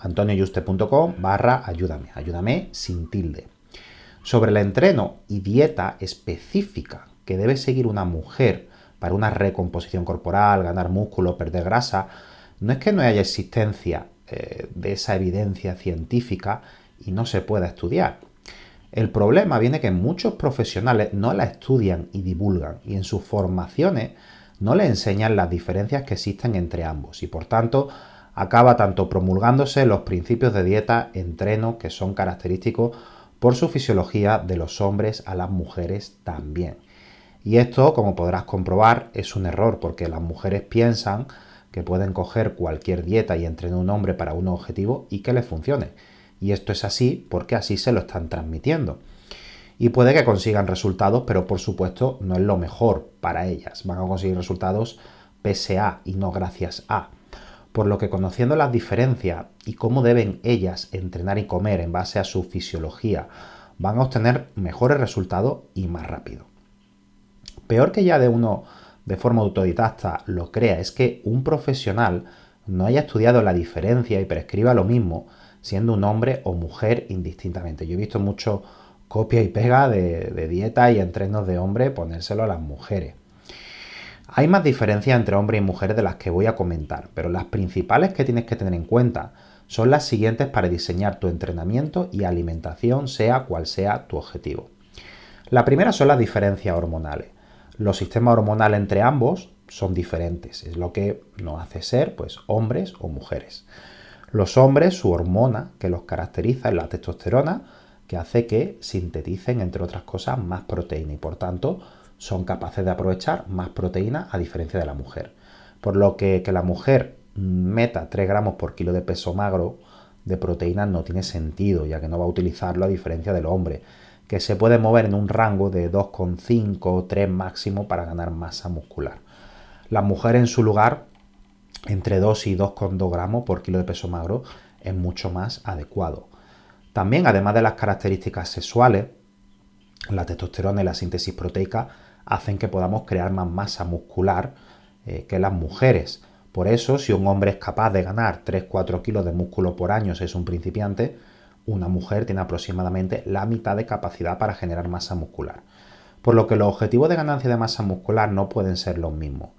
antonioyuste.com barra ayúdame, ayúdame sin tilde. Sobre el entreno y dieta específica que debe seguir una mujer para una recomposición corporal, ganar músculo, perder grasa, no es que no haya existencia eh, de esa evidencia científica y no se pueda estudiar. El problema viene que muchos profesionales no la estudian y divulgan y en sus formaciones no le enseñan las diferencias que existen entre ambos y por tanto acaba tanto promulgándose los principios de dieta, entreno, que son característicos por su fisiología de los hombres a las mujeres también. Y esto, como podrás comprobar, es un error porque las mujeres piensan que pueden coger cualquier dieta y entrenar un hombre para un objetivo y que les funcione. Y esto es así porque así se lo están transmitiendo. Y puede que consigan resultados, pero por supuesto no es lo mejor para ellas. Van a conseguir resultados pese a y no gracias a por lo que conociendo las diferencias y cómo deben ellas entrenar y comer en base a su fisiología, van a obtener mejores resultados y más rápido. Peor que ya de uno de forma autodidacta lo crea es que un profesional no haya estudiado la diferencia y prescriba lo mismo siendo un hombre o mujer indistintamente. Yo he visto mucho copia y pega de, de dieta y entrenos de hombre ponérselo a las mujeres. Hay más diferencias entre hombres y mujeres de las que voy a comentar, pero las principales que tienes que tener en cuenta son las siguientes para diseñar tu entrenamiento y alimentación sea cual sea tu objetivo. La primera son las diferencias hormonales. Los sistemas hormonales entre ambos son diferentes, es lo que nos hace ser pues hombres o mujeres. Los hombres, su hormona que los caracteriza es la testosterona, que hace que sinteticen, entre otras cosas, más proteína y por tanto son capaces de aprovechar más proteína a diferencia de la mujer. Por lo que que la mujer meta 3 gramos por kilo de peso magro de proteína no tiene sentido, ya que no va a utilizarlo a diferencia del hombre, que se puede mover en un rango de 2,5 o 3 máximo para ganar masa muscular. La mujer en su lugar, entre 2 y 2,2 gramos por kilo de peso magro, es mucho más adecuado. También, además de las características sexuales, la testosterona y la síntesis proteica hacen que podamos crear más masa muscular eh, que las mujeres. Por eso, si un hombre es capaz de ganar 3-4 kilos de músculo por año si es un principiante, una mujer tiene aproximadamente la mitad de capacidad para generar masa muscular. Por lo que los objetivos de ganancia de masa muscular no pueden ser los mismos.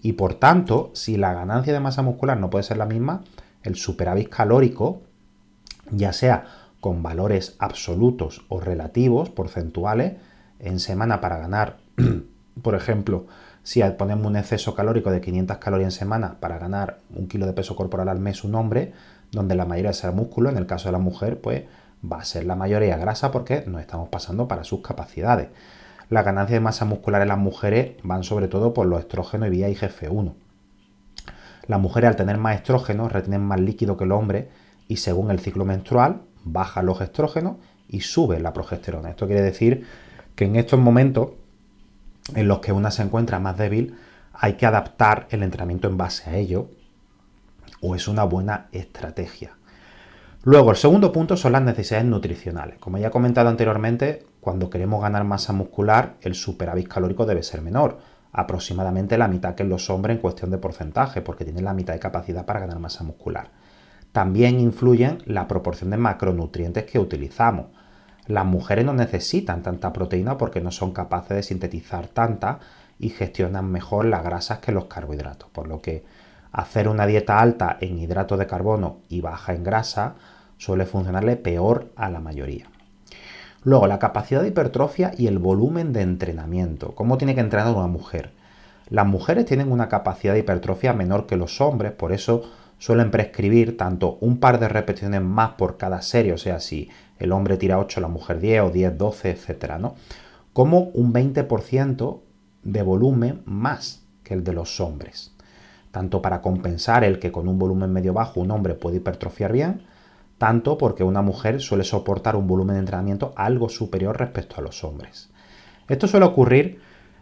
Y por tanto, si la ganancia de masa muscular no puede ser la misma, el superávit calórico, ya sea con valores absolutos o relativos, porcentuales, en semana para ganar Por ejemplo, si ponemos un exceso calórico de 500 calorías en semana para ganar un kilo de peso corporal al mes un hombre, donde la mayoría será músculo, en el caso de la mujer, pues va a ser la mayoría grasa porque nos estamos pasando para sus capacidades. La ganancia de masa muscular en las mujeres van sobre todo por los estrógenos y vía IGF-1. Las mujeres al tener más estrógenos retienen más líquido que el hombre y según el ciclo menstrual baja los estrógenos y sube la progesterona. Esto quiere decir que en estos momentos en los que una se encuentra más débil, hay que adaptar el entrenamiento en base a ello o es una buena estrategia. Luego, el segundo punto son las necesidades nutricionales. Como ya he comentado anteriormente, cuando queremos ganar masa muscular, el superávit calórico debe ser menor, aproximadamente la mitad que en los hombres en cuestión de porcentaje, porque tienen la mitad de capacidad para ganar masa muscular. También influyen la proporción de macronutrientes que utilizamos. Las mujeres no necesitan tanta proteína porque no son capaces de sintetizar tanta y gestionan mejor las grasas que los carbohidratos, por lo que hacer una dieta alta en hidratos de carbono y baja en grasa suele funcionarle peor a la mayoría. Luego, la capacidad de hipertrofia y el volumen de entrenamiento. ¿Cómo tiene que entrenar una mujer? Las mujeres tienen una capacidad de hipertrofia menor que los hombres, por eso suelen prescribir tanto un par de repeticiones más por cada serie, o sea, si el hombre tira 8, la mujer 10 o 10, 12, etcétera, ¿no? Como un 20% de volumen más que el de los hombres. Tanto para compensar el que con un volumen medio bajo un hombre puede hipertrofiar bien, tanto porque una mujer suele soportar un volumen de entrenamiento algo superior respecto a los hombres. Esto suele ocurrir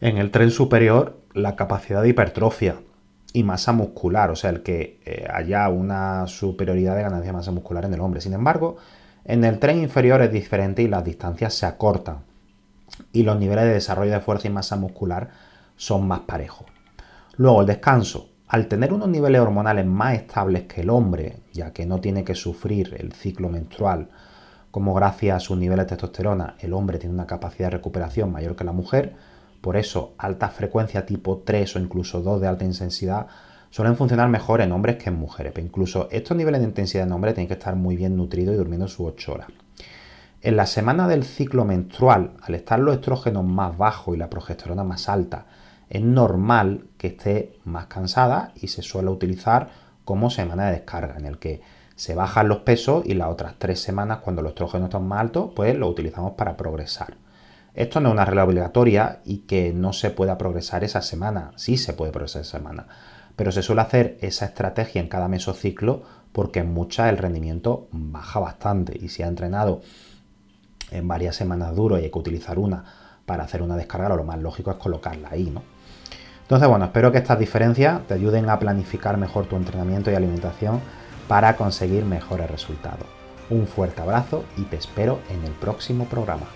en el tren superior, la capacidad de hipertrofia y masa muscular, o sea, el que eh, haya una superioridad de ganancia de masa muscular en el hombre. Sin embargo, en el tren inferior es diferente y las distancias se acortan y los niveles de desarrollo de fuerza y masa muscular son más parejos. Luego, el descanso. Al tener unos niveles hormonales más estables que el hombre, ya que no tiene que sufrir el ciclo menstrual, como gracias a sus niveles de testosterona el hombre tiene una capacidad de recuperación mayor que la mujer, por eso alta frecuencia tipo 3 o incluso 2 de alta intensidad suelen funcionar mejor en hombres que en mujeres. Pero incluso estos niveles de intensidad en hombres tienen que estar muy bien nutridos y durmiendo sus 8 horas. En la semana del ciclo menstrual, al estar los estrógenos más bajos y la progesterona más alta, es normal que esté más cansada y se suele utilizar como semana de descarga, en el que se bajan los pesos y las otras tres semanas, cuando los estrógenos están más altos, pues lo utilizamos para progresar. Esto no es una regla obligatoria y que no se pueda progresar esa semana, sí se puede progresar esa semana, pero se suele hacer esa estrategia en cada mesociclo porque en muchas el rendimiento baja bastante y si ha entrenado en varias semanas duro y hay que utilizar una para hacer una descarga, lo más lógico es colocarla ahí, ¿no? Entonces, bueno, espero que estas diferencias te ayuden a planificar mejor tu entrenamiento y alimentación para conseguir mejores resultados. Un fuerte abrazo y te espero en el próximo programa.